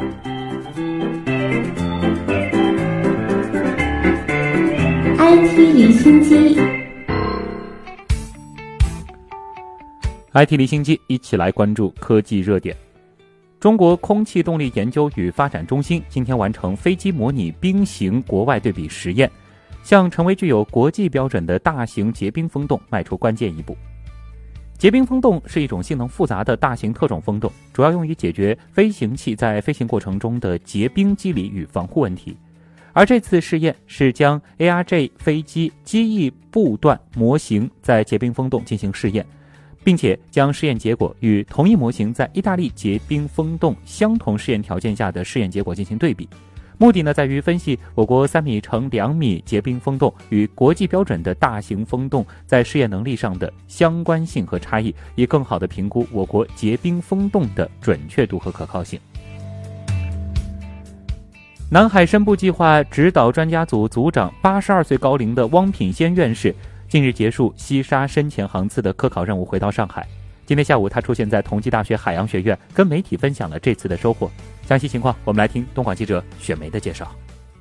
IT 离心机，IT 离心机，一起来关注科技热点。中国空气动力研究与发展中心今天完成飞机模拟冰型国外对比实验，向成为具有国际标准的大型结冰风洞迈出关键一步。结冰风洞是一种性能复杂的大型特种风洞，主要用于解决飞行器在飞行过程中的结冰机理与防护问题。而这次试验是将 ARJ 飞机机翼部段模型在结冰风洞进行试验。并且将试验结果与同一模型在意大利结冰风洞相同试验条件下的试验结果进行对比，目的呢在于分析我国三米乘两米结冰风洞与国际标准的大型风洞在试验能力上的相关性和差异，以更好的评估我国结冰风洞的准确度和可靠性。南海深部计划指导专家组组长八十二岁高龄的汪品先院士。近日结束西沙深潜航次的科考任务，回到上海。今天下午，他出现在同济大学海洋学院，跟媒体分享了这次的收获。详细情况，我们来听东莞记者雪梅的介绍。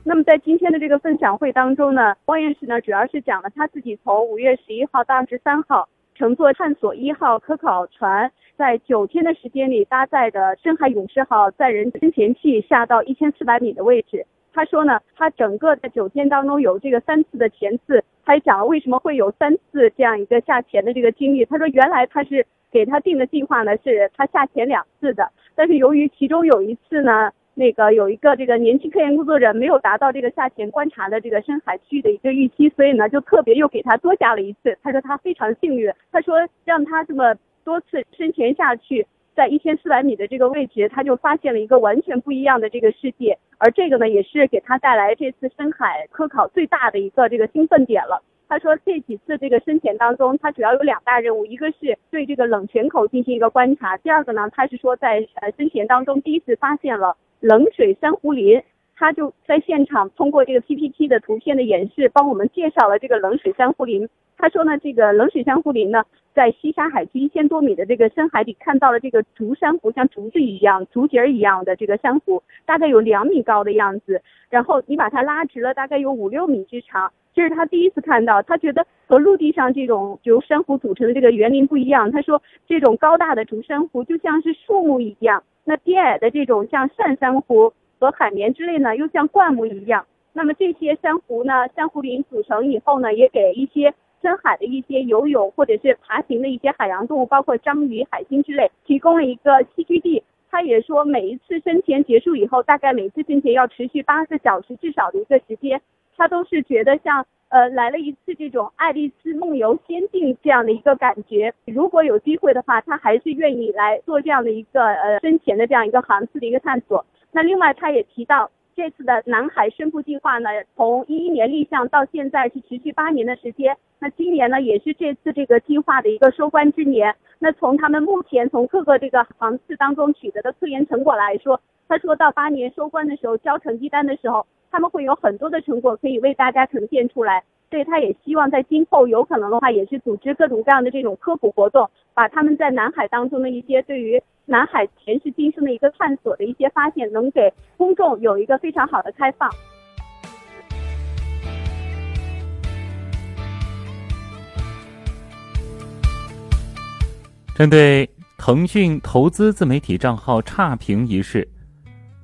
那么，在今天的这个分享会当中呢，汪院士呢，主要是讲了他自己从五月十一号到二十三号，乘坐探索一号科考船，在九天的时间里搭载的深海勇士号载人深潜器下到一千四百米的位置。他说呢，他整个在九天当中有这个三次的潜次。他也讲了为什么会有三次这样一个下潜的这个经历。他说原来他是给他定的计划呢，是他下潜两次的，但是由于其中有一次呢，那个有一个这个年轻科研工作者没有达到这个下潜观察的这个深海区域的一个预期，所以呢就特别又给他多加了一次。他说他非常幸运，他说让他这么多次深潜下去。在一千四百米的这个位置，他就发现了一个完全不一样的这个世界，而这个呢，也是给他带来这次深海科考最大的一个这个兴奋点了。他说，这几次这个深潜当中，他主要有两大任务，一个是对这个冷泉口进行一个观察，第二个呢，他是说在呃深潜当中第一次发现了冷水珊瑚林。他就在现场通过这个 PPT 的图片的演示，帮我们介绍了这个冷水珊瑚林。他说呢，这个冷水珊瑚林呢，在西沙海区一千多米的这个深海里看到了这个竹珊瑚，像竹子一样、竹节儿一样的这个珊瑚，大概有两米高的样子。然后你把它拉直了，大概有五六米之长。这是他第一次看到，他觉得和陆地上这种由珊瑚组成的这个园林不一样。他说，这种高大的竹珊瑚就像是树木一样，那低矮的这种像扇珊瑚。和海绵之类呢，又像灌木一样。那么这些珊瑚呢，珊瑚林组成以后呢，也给一些深海的一些游泳或者是爬行的一些海洋动物，包括章鱼、海星之类，提供了一个栖居地。他也说，每一次深潜结束以后，大概每次深潜要持续八个小时至少的一个时间，他都是觉得像呃来了一次这种爱丽丝梦游仙境这样的一个感觉。如果有机会的话，他还是愿意来做这样的一个呃深潜的这样一个航次的一个探索。那另外，他也提到，这次的南海深部计划呢，从一一年立项到现在是持续八年的时间。那今年呢，也是这次这个计划的一个收官之年。那从他们目前从各个这个航次当中取得的科研成果来说，他说到八年收官的时候交成绩单的时候，他们会有很多的成果可以为大家呈现出来。所以他也希望在今后有可能的话，也是组织各种各样的这种科普活动，把他们在南海当中的一些对于南海前世今生的一个探索的一些发现，能给公众有一个非常好的开放。针对腾讯投资自媒体账号差评一事，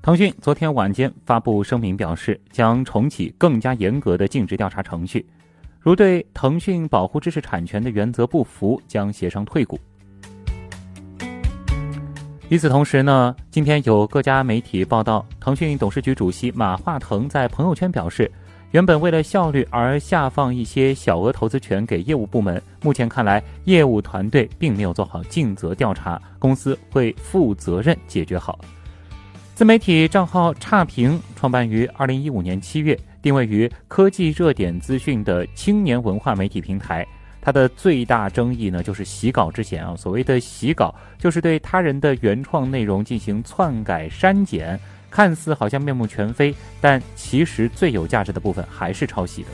腾讯昨天晚间发布声明，表示将重启更加严格的尽职调查程序。如对腾讯保护知识产权的原则不服，将协商退股。与此同时呢，今天有各家媒体报道，腾讯董事局主席马化腾在朋友圈表示，原本为了效率而下放一些小额投资权给业务部门，目前看来业务团队并没有做好尽责调查，公司会负责任解决好。自媒体账号差评创办于二零一五年七月。定位于科技热点资讯的青年文化媒体平台，它的最大争议呢就是洗稿之嫌啊。所谓的洗稿，就是对他人的原创内容进行篡改删减，看似好像面目全非，但其实最有价值的部分还是抄袭的。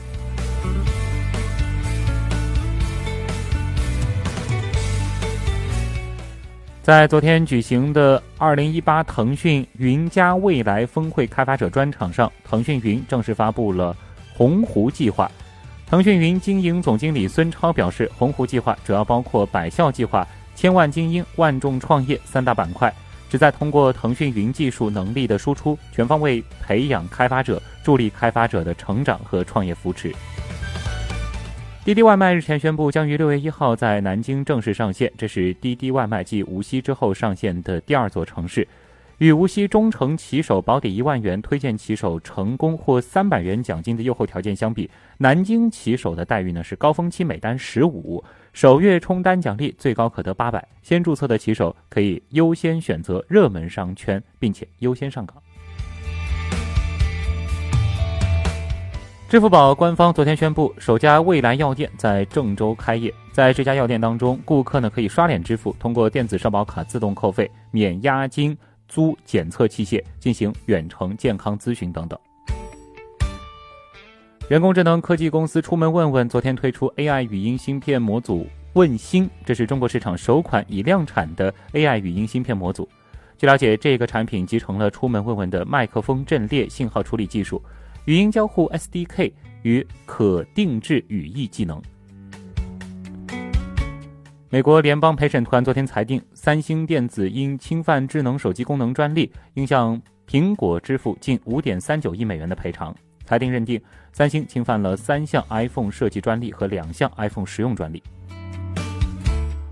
在昨天举行的2018腾讯云加未来峰会开发者专场上，腾讯云正式发布了鸿鹄计划。腾讯云经营总经理孙超表示，鸿鹄计划主要包括百校计划、千万精英、万众创业三大板块，旨在通过腾讯云技术能力的输出，全方位培养开发者，助力开发者的成长和创业扶持。滴滴外卖日前宣布，将于六月一号在南京正式上线。这是滴滴外卖继无锡之后上线的第二座城市。与无锡忠诚骑手保底一万元、推荐骑手成功获三百元奖金的优厚条件相比，南京骑手的待遇呢是高峰期每单十五，首月冲单奖励最高可得八百。先注册的骑手可以优先选择热门商圈，并且优先上岗。支付宝官方昨天宣布，首家未来药店在郑州开业。在这家药店当中，顾客呢可以刷脸支付，通过电子社保卡自动扣费，免押金租检测器械，进行远程健康咨询等等。人工智能科技公司出门问问昨天推出 AI 语音芯片模组问星，这是中国市场首款已量产的 AI 语音芯片模组。据了解，这个产品集成了出门问问的麦克风阵列信号处理技术。语音交互 SDK 与可定制语义技能。美国联邦陪审团昨天裁定，三星电子因侵犯智能手机功能专利，应向苹果支付近五点三九亿美元的赔偿。裁定认定，三星侵犯了三项 iPhone 设计专利和两项 iPhone 实用专利。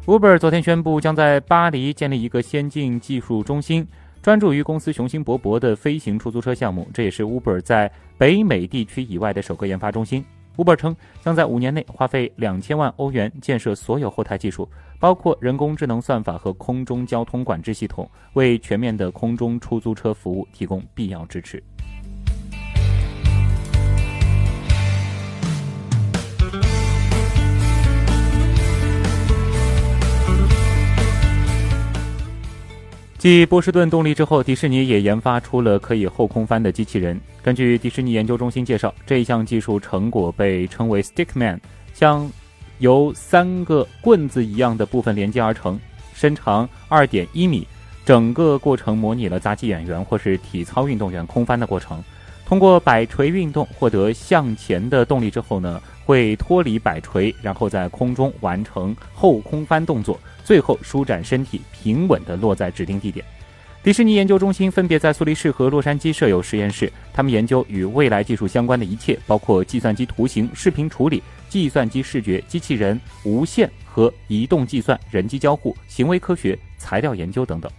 Uber 昨天宣布，将在巴黎建立一个先进技术中心。专注于公司雄心勃勃的飞行出租车项目，这也是 Uber 在北美地区以外的首个研发中心。Uber 称将在五年内花费两千万欧元建设所有后台技术，包括人工智能算法和空中交通管制系统，为全面的空中出租车服务提供必要支持。继波士顿动力之后，迪士尼也研发出了可以后空翻的机器人。根据迪士尼研究中心介绍，这一项技术成果被称为 Stickman，像由三个棍子一样的部分连接而成，身长二点一米，整个过程模拟了杂技演员或是体操运动员空翻的过程。通过摆锤运动获得向前的动力之后呢，会脱离摆锤，然后在空中完成后空翻动作。最后舒展身体，平稳地落在指定地点。迪士尼研究中心分别在苏黎世和洛杉矶设有实验室，他们研究与未来技术相关的一切，包括计算机图形、视频处理、计算机视觉、机器人、无线和移动计算、人机交互、行为科学、材料研究等等。